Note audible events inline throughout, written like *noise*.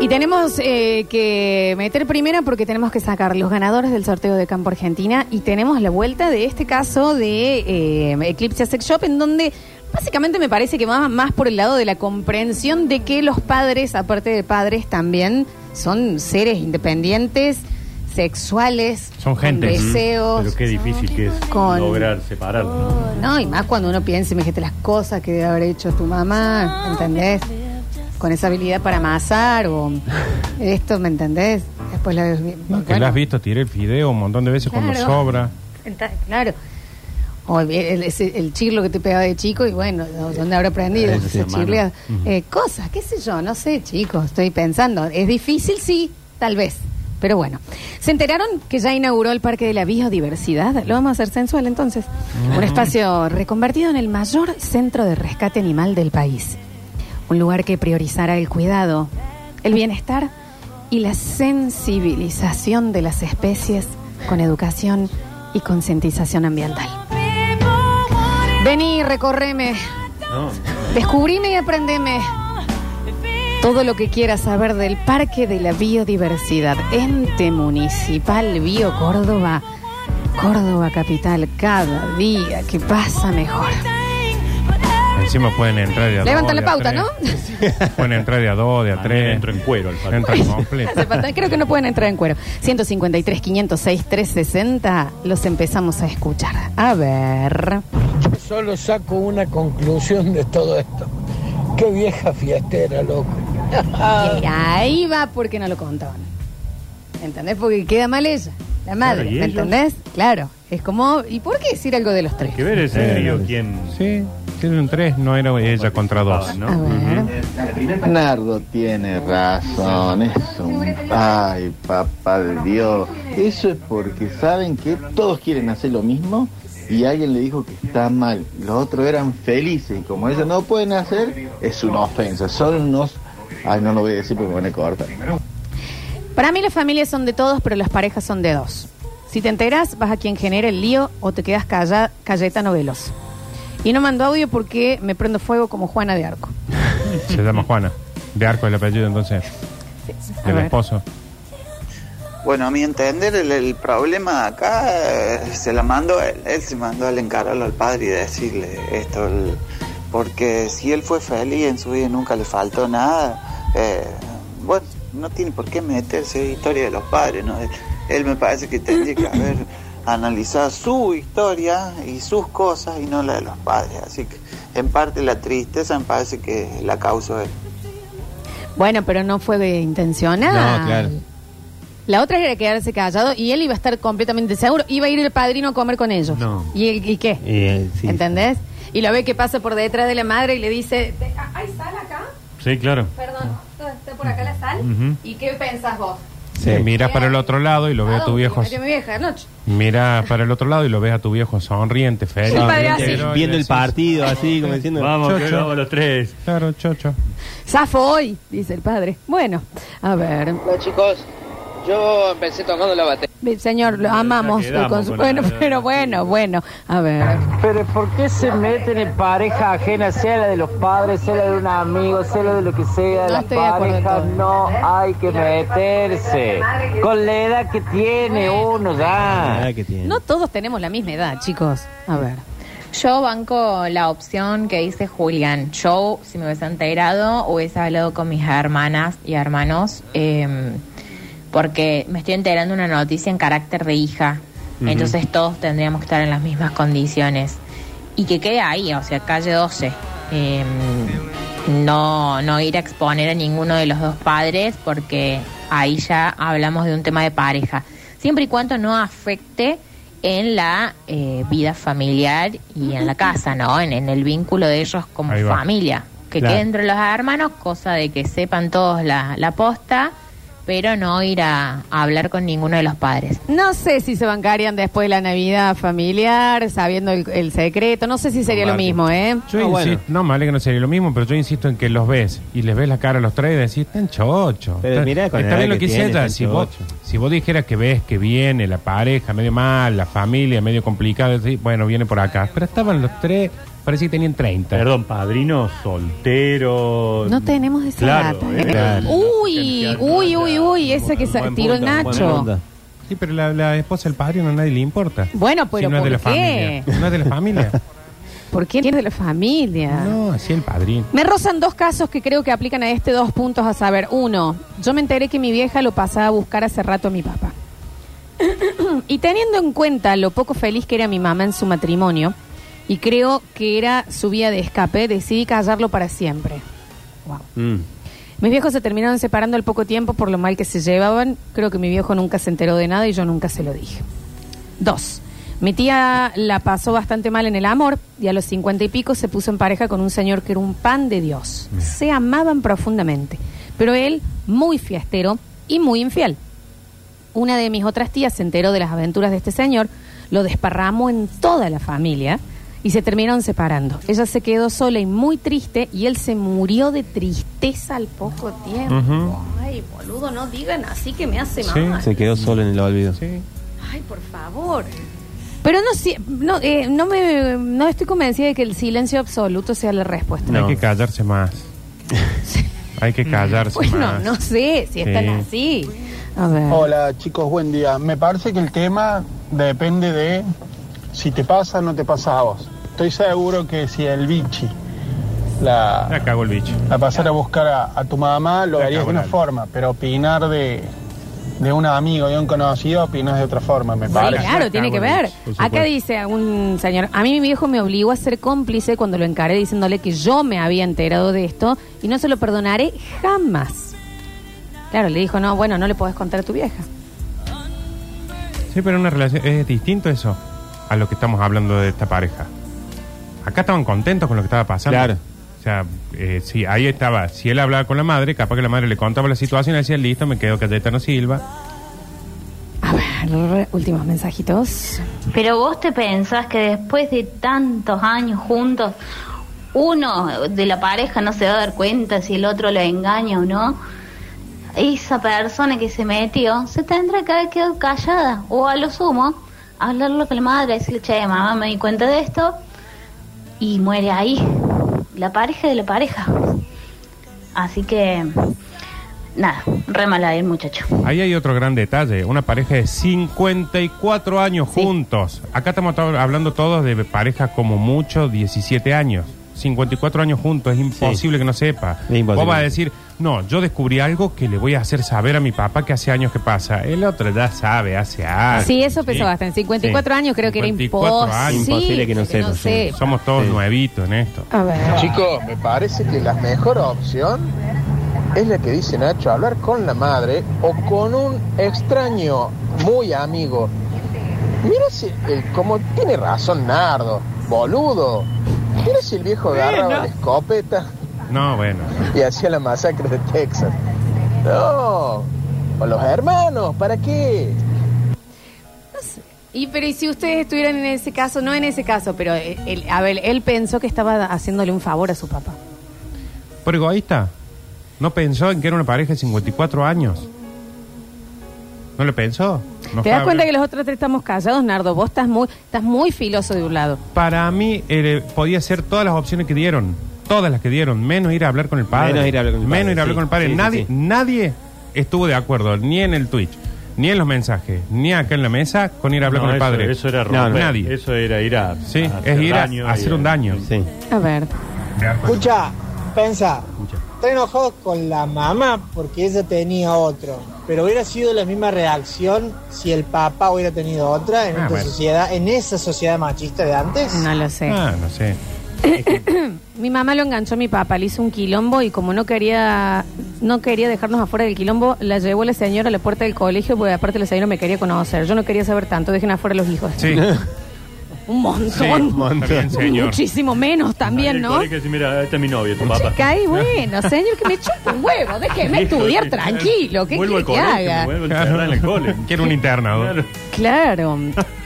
Y tenemos eh, que meter primero porque tenemos que sacar los ganadores del sorteo de Campo Argentina y tenemos la vuelta de este caso de eh, Eclipse Sex Shop en donde básicamente me parece que va más por el lado de la comprensión de que los padres, aparte de padres, también son seres independientes, sexuales, Son con gente. deseos. Pero qué difícil que es Con- lograr separarlo. ¿no? No, y más cuando uno piensa, imagínate las cosas que debe haber hecho tu mamá, ¿me entendés? Con esa habilidad para amasar o esto, ¿me entendés? Después la ves bien. No, que Bueno, la has visto, tiré el fideo un montón de veces cuando sobra. Claro. O el, el- ese- el chirlo que te pegaba de chico y bueno, ¿dónde habrá aprendido? Eh, cosas, qué sé yo, no sé, chicos, estoy pensando. ¿Es difícil? Sí, tal vez. Pero bueno, ¿se enteraron que ya inauguró el Parque de la Biodiversidad? Lo vamos a hacer sensual entonces. Un espacio reconvertido en el mayor centro de rescate animal del país. Un lugar que priorizará el cuidado, el bienestar y la sensibilización de las especies con educación y concientización ambiental. Vení, recorreme, No, descubrime y aprendeme todo lo que quieras saber del Parque de la Biodiversidad, ente municipal Bio Córdoba, Córdoba capital, cada día que pasa mejor. Encima pueden entrar de a Levanta dos, la de a pauta, tres. Pueden entrar de a dos, de a También tres. entro en cuero al. Entran completo. Hace falta- Creo que no pueden entrar en cuero. 153, 506, 360. Los empezamos a escuchar. A ver. Solo saco una conclusión de todo esto. Qué vieja fiestera, loco. *laughs* Y ahí va porque no lo contaban. ¿Entendés? Porque queda mal ella, la madre. Claro, ¿y ¿Me ellos? entendés? Claro. Es como. ¿Y por qué decir algo de los tres? Hay que ver ese trío quién. Sí, tienen tres, no era ella contra dos. ¿no? A ver. Nardo tiene razón, es un... Ay, papá de Dios. Eso es porque saben que todos quieren hacer lo mismo y alguien le dijo que está mal. Los otros eran felices y como ellos no pueden hacer, es una ofensa. Son unos... Ay, no lo voy a decir porque me van a cortar. Para mí las familias son de todos, pero las parejas son de dos. Si te enteras, vas a quien genera el lío o te quedas calla, Cayetano Veloz. Y no mando audio porque me prendo fuego como Juana de Arco. *laughs* Se llama Juana. De arco el apellido, entonces. Del ver. esposo. Bueno, a mi entender, el, el problema acá eh, se la mandó él. Él se mandó al encararlo al padre y decirle esto. el- porque si él fue feliz en su vida y nunca le faltó nada, eh, no tiene por qué meterse en historia de los padres, ¿no? Él, él me parece que tendría que haber *clears throat* analizado su historia y sus cosas y no la de los padres. Así que, en parte, la tristeza me parece que la causó él. Bueno, pero no fue de intencional. No, claro. La otra era quedarse callado y él iba a estar completamente seguro. Iba a ir el padrino a comer con ellos. No. ¿Y, el- y qué? Sí. ¿Entendés? Y lo ve que pasa por detrás de la madre y le dice, Sí, claro. Perdón, ¿está por acá la sal? Ujú. ¿Y qué pensás vos? Sí, miras para el otro lado y lo ves a tu viejo. Vieja anoche. Miras para el otro lado y lo ves a tu viejo sonriente, feliz. El padre así. Viendo el decís, partido, así, como diciendo... Vamos, que Chocho. vamos los tres. Claro, chocho. Zafo hoy, dice el padre. Bueno, a ver. Hola chicos, yo empecé tocando la batería. Señor, lo amamos. quedamos con su- con Bueno, la- pero bueno, bueno. A ver. Pero ¿por qué se meten en pareja ajena, sea la de los padres, sea la de un amigo, sea la de lo que sea, No las estoy de acuerdo en parejas? todo. No hay que meterse. Con la edad que tiene uno ya. Ah, que tiene. No todos tenemos la misma edad, chicos. A ver. Yo banco la opción que dice Julián. Yo, si me hubiese enterado, hubiese hablado con mis hermanas y hermanos, eh, porque me estoy enterando una noticia en carácter de hija. Entonces todos tendríamos que estar en las mismas condiciones. Y que quede ahí, o sea, calle 12. Eh, no, no ir a exponer a ninguno de los dos padres, porque ahí ya hablamos de un tema de pareja. Siempre y cuando no afecte en la eh, vida familiar y en la casa, ¿no? En, en el vínculo de ellos como familia. Que Claro. quede entre los hermanos, cosa de que sepan todos la, la posta, pero no ir a, a hablar con ninguno de los padres. No sé si se bancarían después de la Navidad familiar, sabiendo el, el secreto. No sé si sería lo mismo, ¿eh? Yo No, bueno. insisto, no, me vale que no sería lo mismo, pero yo insisto en que los ves y les ves la cara a los tres y decís, están chocho. Pero Está- mirá con está bien lo que que tiene, ella. Si vos, si vos dijeras que ves que viene la pareja medio mal, la familia medio complicada, decís, bueno, viene por acá. Pero estaban los tres Parecía que tenían 30. Perdón, padrino soltero. No tenemos esa Claro, data. eh, ¿eh? claro. Uy, uy, uy, uy, esa que se Buen tiró el punto, Nacho. Sí, pero la, la esposa del padre no a nadie le importa. Bueno, pero Si no es de ¿por la qué? familia. No es de la familia. *laughs* ¿Por qué es de la familia? No, así el padrino. Me rozan dos casos que creo que aplican a este dos puntos a saber. Uno, yo me enteré que mi vieja lo pasaba a buscar hace rato a mi papá. *clears throat* y teniendo en cuenta lo poco feliz que era mi mamá en su matrimonio, y creo que era su vía de escape, decidí callarlo para siempre. Wow. Mm. Mis viejos se terminaron separando al poco tiempo por lo mal que se llevaban. Creo que mi viejo nunca se enteró de nada y yo nunca se lo dije. Dos. Mi tía la pasó bastante mal en el amor y a los cincuenta y pico se puso en pareja con un señor que era un pan de Dios. Se amaban profundamente, pero él muy fiestero y muy infiel. Una de mis otras tías se enteró de las aventuras de este señor, lo desparramó en toda la familia y se terminaron separando. Ella se quedó sola y muy triste y él se murió de tristeza al poco tiempo. Ujú. Ay, boludo, no digan así que me hace Sí, mal. Se quedó solo en el olvido. Sí. Ay, por favor. Pero no, si- no, eh, no, me, no estoy convencida de que el silencio absoluto sea la respuesta. Hay que callarse más. *laughs* Hay que callarse Bueno, más. no sé si están Sí. así. A ver. Hola chicos, buen día. Me parece que el tema depende de si te pasa no te pasa a vos. Estoy seguro que si el bichi la, La cago el bicho. la pasara a buscar a, a tu mamá, lo La harías de una forma, pero opinar de, de un amigo, de un conocido, opinas de otra forma, me Sí, parece. claro, tiene que ver. Acá dice un señor, a mí mi viejo me obligó a ser cómplice cuando lo encaré diciéndole que yo me había enterado de esto y no se lo perdonaré jamás. Claro, le dijo, no, bueno, no le podés contar a tu vieja. Sí, pero una relación es distinto eso a lo que estamos hablando de esta pareja. Acá estaban contentos con lo que estaba pasando. Claro. O sea, eh, sí, ahí estaba. Si él hablaba con la madre, capaz que la madre le contaba la situación y decía, listo, me quedo Cayetano Silva. A ver, últimos mensajitos. Pero vos te pensás que después de tantos años juntos, uno de la pareja no se va a dar cuenta si el otro lo engaña o no. Esa persona que se metió se tendrá que haber quedado callada o a lo sumo hablarlo con la madre, decirle, che, mamá, me di cuenta de esto y muere ahí. La pareja de la pareja. Así que, nada, re mal ahí el muchacho. Ahí hay otro gran detalle. Una pareja de 54 años juntos. Acá estamos hablando todos de parejas como mucho 17 años. 54 años juntos, es imposible que no sepa. Vos vas a decir, no, yo descubrí algo que le voy a hacer saber a mi papá que hace años que pasa. El otro ya sabe, hace años. Sí, eso pesa bastante. 54 años creo que era 54 años. imposible. Que no sepa, sí. sepa. Somos todos nuevitos en esto. A ver. Chicos, me parece que la mejor opción es la que dice Nacho, hablar con la madre o con un extraño muy amigo. Mira si, como tiene razón Nardo, boludo. Mira si el viejo agarraba la escopeta No, bueno. y hacía la masacre de Texas. No, o los hermanos, ¿para qué? Y pero y si ustedes estuvieran en ese caso, no en ese caso, pero eh, él, a ver, él pensó que estaba haciéndole un favor a su papá. Por egoísta. No pensó en que era una pareja de 54 años. ¿No le pensó? No ¿Te das cuenta que los otros tres estamos callados, Nardo? Vos estás muy, estás muy filoso de un lado. Para mí eh, podía ser todas las opciones que dieron. Todas las que dieron. Menos ir a hablar con el padre. Menos ir a hablar con el Menos padre, ir a hablar sí. con el padre. Sí, sí, nadie, sí. nadie estuvo de acuerdo, ni en el Twitch, ni en los mensajes, ni acá en la mesa, con ir a hablar No, con el eso- padre. Eso era No, romper. nadie. Eso era ir a. Sí, a es hacer ir a, daño a hacer y un daño. Sí. A ver. Escucha, pensa, está enojado con la mamá porque ella tenía otro, pero hubiera sido la misma reacción si el papá hubiera tenido otra en Ah, esta bueno. sociedad, en esa sociedad machista de antes. No lo sé. Ah, no sé. *coughs* Mi mamá lo enganchó a mi papá, le hizo un quilombo y como no quería no quería dejarnos afuera del quilombo, la llevó la señora a la puerta del colegio porque aparte la señora me quería conocer. Yo no quería saber tanto, dejen afuera los hijos. Sí. *laughs* Un montón. Sí, un montón. Señor. Muchísimo menos también, ¿no? colegio dice, mira, esta es mi novia, tu papá. Caí, bueno, señor, que me chupa un huevo, déjeme estudiar tranquilo, ¿qué Vuelvo quiere al que colegio, haga? vuelvo encerrar en el cole. Quiero un internado. Claro. Claro.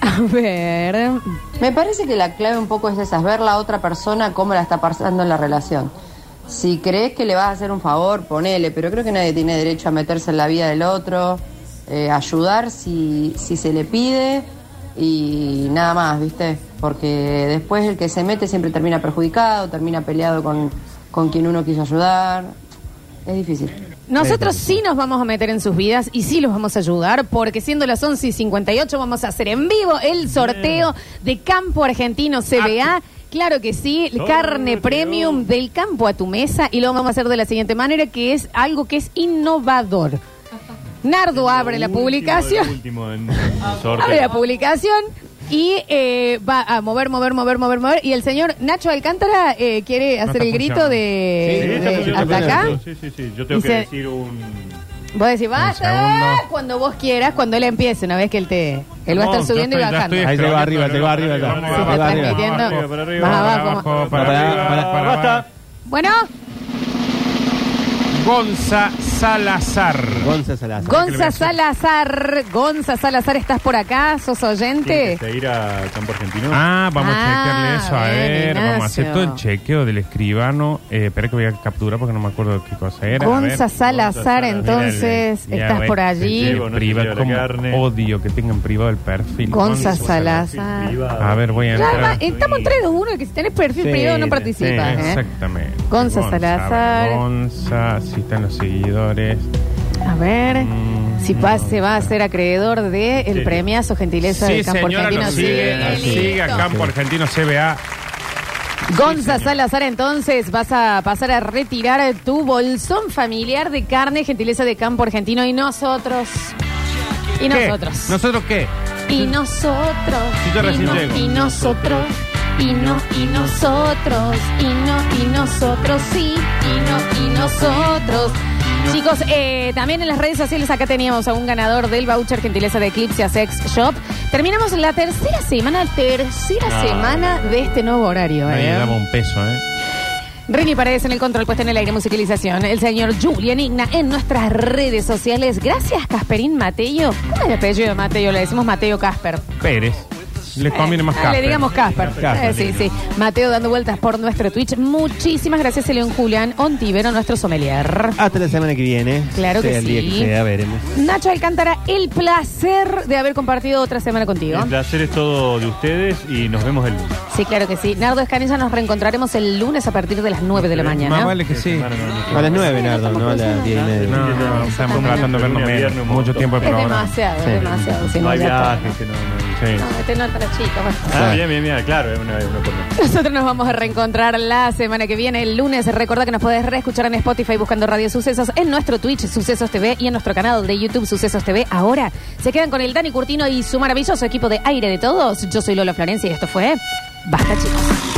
A ver. Me parece que la clave un poco es esa, es ver la otra persona cómo la está pasando en la relación. Si crees que le vas a hacer un favor, ponele, pero creo que nadie tiene derecho a meterse en la vida del otro, eh, ayudar si, si se le pide y nada más, ¿viste? porque después el que se mete siempre termina perjudicado, termina peleado con, con quien uno quiso ayudar. Es difícil. Nosotros sí nos vamos a meter en sus vidas y sí los vamos a ayudar porque siendo las 11 y 58 vamos a hacer en vivo el sorteo de Campo Argentino CBA. Claro que sí, carne premium del campo a tu mesa y lo vamos a hacer de la siguiente manera que es algo que es innovador. Nardo abre la publicación. Último en el *laughs* sorteo. Abre la publicación y eh, va a mover, mover, mover, mover, mover. Y el señor Nacho Alcántara eh, quiere hacer el grito Sí, de, está de- funcionando hasta acá. Sí, sí, sí. Yo tengo que decir un. Vos decís, basta cuando vos quieras, cuando él empiece, una vez que él te. Él va a estar No, subiendo y estoy- ya bajando. Ahí te va arriba, te va arriba. Vamos, va transmitiendo. arriba, para arriba, Más para abajo. para arriba, abajo. Bueno, Gonza Salazar. Gonza Salazar. Gonza Salazar. Gonza Salazar, ¿estás por acá? ¿Sos oyente? ¿Tiene que ir a Campo Argentino? Ah, vamos Ah, a chequearle eso. A bien, ver, vamos a hacer Ignacio. todo el chequeo del escribano. Eh, espera que voy a capturar porque no me acuerdo qué cosa era. A Gonza. Salazar, Mira, entonces, ya, estás por allí. en no privado, como carne. odio que tengan privado el perfil. Gonza Salazar. A ver, voy a Ya, entrar. va, estamos en 3, 2, 1, que si tenés perfil Sí, privado no sí, participas. ¿eh? Exactamente. Gonza Salazar. Gonza, si están los seguidores. A ver, si pa- se va a ser acreedor de el Sí. premiazo gentileza Sí, del campo señora, argentino. nos sigue, Sí, sigue a listo. Campo Argentino CBA. Gonza Salazar, entonces vas a pasar a retirar tu bolsón familiar de carne, gentileza de campo argentino y nosotros. Y ¿Qué? nosotros. ¿Nosotros qué? Y nosotros. Sí, yo y, recién no- llego. y nosotros. Y no, y nosotros. Y no, y nosotros. Sí, y no, y nosotros. Chicos, eh, también en las redes sociales acá teníamos a un ganador del voucher gentileza de Eclipse a Sex Shop. Terminamos la tercera semana, tercera No, semana de este nuevo horario. ¿eh? le daba un peso, ¿eh? Rini Paredes en el control, puesta en el aire, musicalización. El señor Julian Igna en nuestras redes sociales. Gracias, Casperín Mateo. ¿Cómo es el apellido de Mateo? Le decimos Mateo Casper. Pérez. Le conviene más Casper. Le digamos Casper. Casper, Eh, sí, sí. Mateo dando vueltas por nuestro Twitch. Muchísimas gracias, León Julián Ontivero, nuestro sommelier. Hasta la semana que viene. Claro que sea el día sí. que sea, veremos. Nacho Alcántara, el placer de haber compartido otra semana contigo. El placer es todo de ustedes y nos vemos el lunes. Sí, claro que sí. Nardo Escanilla, nos reencontraremos el lunes a partir de las 9 de la mañana. Más vale que sí. A las nueve, Nardo, no a las diez y media. No, no, estamos tratando de vernos menos. Mucho tiempo de Es programa. demasiado, es demasiado. si No no, hay ya está. viajes, que no, no. Sí. No, este no está chico. bueno. Ah, bien, bien, bien, claro, es una, es una. Nosotros nos vamos a reencontrar la semana que viene, el lunes. Recuerda que nos podés reescuchar en Spotify buscando Radio Sucesos, en nuestro Twitch Sucesos TV y en nuestro canal de YouTube Sucesos TV. Ahora se quedan con el Dani Curtino y su maravilloso equipo de aire de todos. Yo soy Lola Florencia y esto fue Basta, chicos.